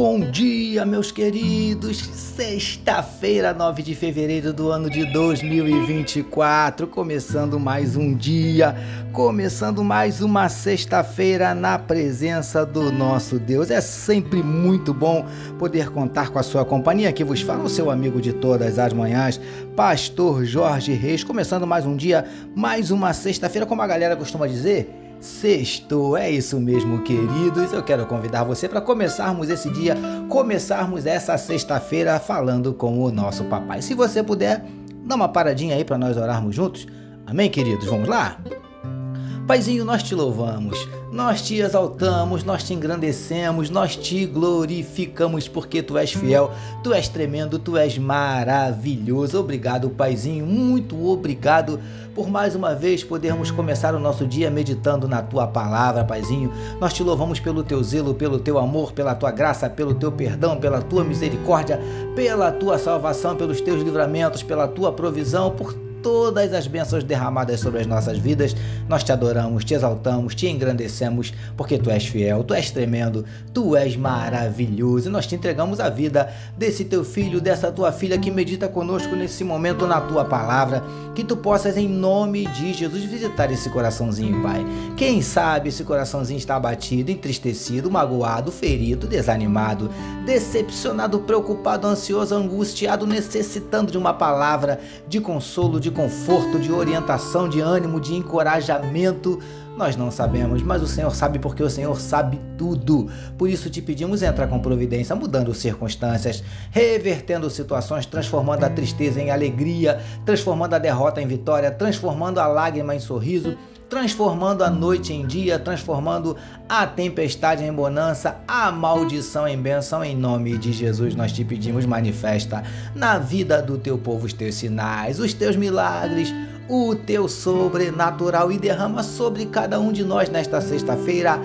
Bom dia, meus queridos! Sexta-feira, 9 de fevereiro do ano de 2024, começando mais um dia, começando mais uma sexta-feira na presença do nosso Deus. É sempre muito bom poder contar com a sua companhia. Aqui vos fala o seu amigo de todas as manhãs, Pastor Jorge Reis, começando mais um dia, mais uma sexta-feira, como a galera costuma dizer. Sexto, é isso mesmo, queridos. Eu quero convidar você para começarmos esse dia, começarmos essa sexta-feira falando com o nosso papai. Se você puder, dá uma paradinha aí para nós orarmos juntos. Amém, queridos? Vamos lá? Paizinho, nós te louvamos, nós te exaltamos, nós te engrandecemos, nós te glorificamos porque tu és fiel, tu és tremendo, tu és maravilhoso. Obrigado, Paizinho, muito obrigado por mais uma vez podermos começar o nosso dia meditando na tua palavra, Paizinho. Nós te louvamos pelo teu zelo, pelo teu amor, pela tua graça, pelo teu perdão, pela tua misericórdia, pela tua salvação, pelos teus livramentos, pela tua provisão, por todas as bênçãos derramadas sobre as nossas vidas. Nós te adoramos, te exaltamos, te engrandecemos, porque tu és fiel, tu és tremendo, tu és maravilhoso. E nós te entregamos a vida desse teu filho, dessa tua filha que medita conosco nesse momento na tua palavra. Que tu possas, em nome de Jesus, visitar esse coraçãozinho, Pai. Quem sabe esse coraçãozinho está abatido, entristecido, magoado, ferido, desanimado, decepcionado, preocupado, ansioso, angustiado, necessitando de uma palavra de consolo, de de conforto, de orientação, de ânimo, de encorajamento. Nós não sabemos, mas o Senhor sabe porque o Senhor sabe tudo. Por isso te pedimos entrar com providência, mudando circunstâncias, revertendo situações, transformando a tristeza em alegria, transformando a derrota em vitória, transformando a lágrima em sorriso transformando a noite em dia, transformando a tempestade em bonança, a maldição em bênção. Em nome de Jesus, nós te pedimos, manifesta na vida do teu povo os teus sinais, os teus milagres, o teu sobrenatural e derrama sobre cada um de nós nesta sexta-feira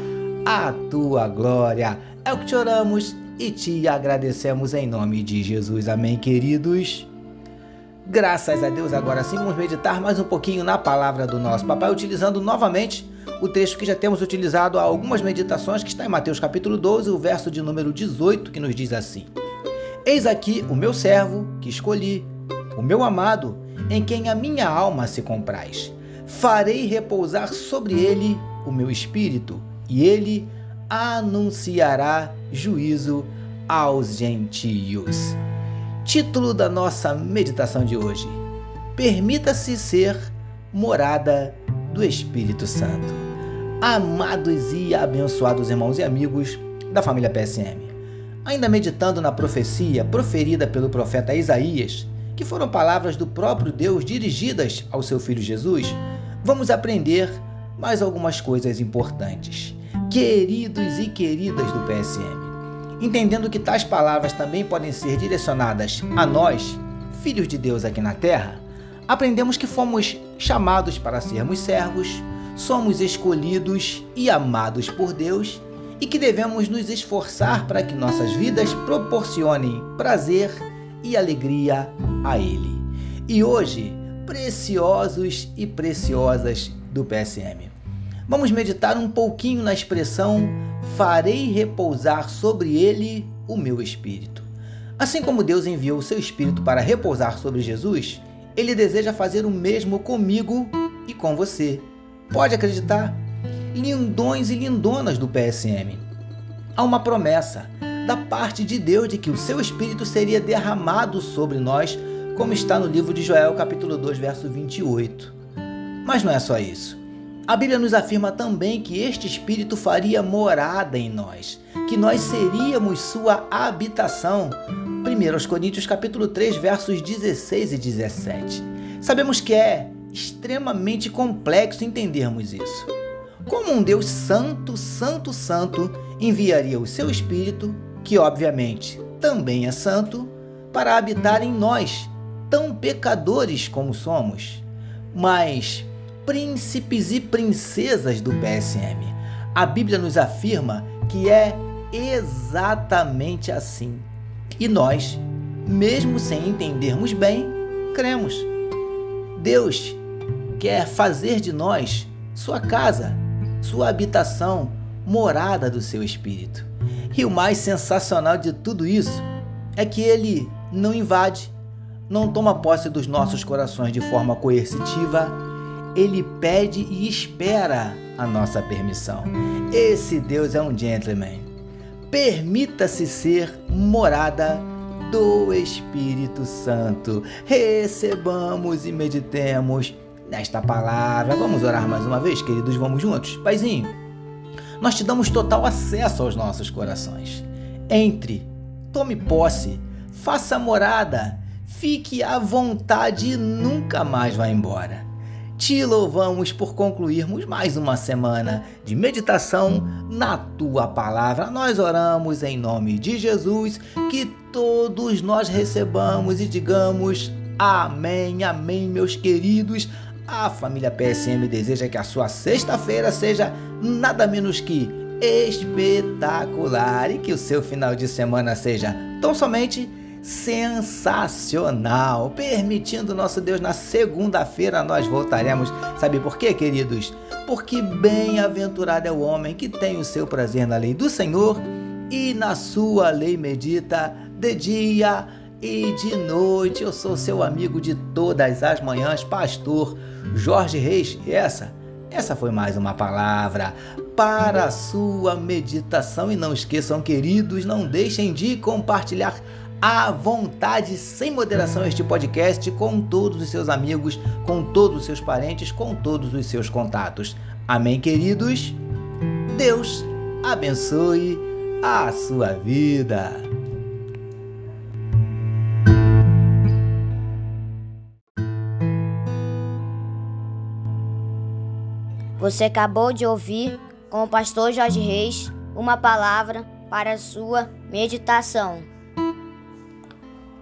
a tua glória. É o que te oramos e te agradecemos em nome de Jesus. Amém, queridos. Graças a Deus, agora sim vamos meditar mais um pouquinho na palavra do nosso papai, utilizando novamente o texto que já temos utilizado há algumas meditações, que está em Mateus capítulo 12, o verso de número 18, que nos diz assim: Eis aqui o meu servo que escolhi, o meu amado, em quem a minha alma se compraz. Farei repousar sobre ele o meu espírito, e ele anunciará juízo aos gentios. Título da nossa meditação de hoje: Permita-se ser morada do Espírito Santo. Amados e abençoados irmãos e amigos da família PSM, ainda meditando na profecia proferida pelo profeta Isaías, que foram palavras do próprio Deus dirigidas ao seu filho Jesus, vamos aprender mais algumas coisas importantes. Queridos e queridas do PSM, entendendo que tais palavras também podem ser direcionadas a nós, filhos de Deus aqui na terra, aprendemos que fomos chamados para sermos servos, somos escolhidos e amados por Deus e que devemos nos esforçar para que nossas vidas proporcionem prazer e alegria a Ele. E hoje, preciosos e preciosas do PSM, vamos meditar um pouquinho na expressão farei repousar sobre ele o meu espírito. Assim como Deus enviou o seu espírito para repousar sobre Jesus, ele deseja fazer o mesmo comigo e com você. Pode acreditar? Lindões e lindonas do PSM. Há uma promessa da parte de Deus de que o seu espírito seria derramado sobre nós, como está no livro de Joel, capítulo 2, verso 28. Mas não é só isso. A Bíblia nos afirma também que este Espírito faria morada em nós, que nós seríamos sua habitação. 1 Coríntios capítulo 3, versos 16 e 17. Sabemos que é extremamente complexo entendermos isso. Como um Deus santo, santo, santo enviaria o seu Espírito, que obviamente também é santo, para habitar em nós, tão pecadores como somos? Mas príncipes e princesas do PSM. A Bíblia nos afirma que é exatamente assim. E nós, mesmo sem entendermos bem, cremos. Deus quer fazer de nós sua casa, sua habitação, morada do seu espírito. E o mais sensacional de tudo isso é que ele não invade, não toma posse dos nossos corações de forma coercitiva, ele pede e espera a nossa permissão. Esse Deus é um gentleman. Permita-se ser morada do Espírito Santo. Recebamos e meditemos nesta palavra. Vamos orar mais uma vez, queridos? Vamos juntos? Paizinho, nós te damos total acesso aos nossos corações. Entre, tome posse, faça morada, fique à vontade e nunca mais vá embora. Te louvamos por concluirmos mais uma semana de meditação na tua palavra. Nós oramos em nome de Jesus, que todos nós recebamos e digamos amém, amém, meus queridos. A família PSM deseja que a sua sexta-feira seja nada menos que espetacular e que o seu final de semana seja tão somente sensacional. Permitindo nosso Deus, na segunda-feira nós voltaremos. Sabe por quê, queridos? Porque bem-aventurado é o homem que tem o seu prazer na lei do Senhor e na sua lei medita de dia e de noite. Eu sou seu amigo de todas as manhãs, pastor Jorge Reis. E essa, essa foi mais uma palavra para a sua meditação. E não esqueçam, queridos, não deixem de compartilhar à vontade, sem moderação, este podcast com todos os seus amigos, com todos os seus parentes, com todos os seus contatos. Amém, queridos? Deus abençoe a sua vida. Você acabou de ouvir com o pastor Jorge Reis uma palavra para a sua meditação.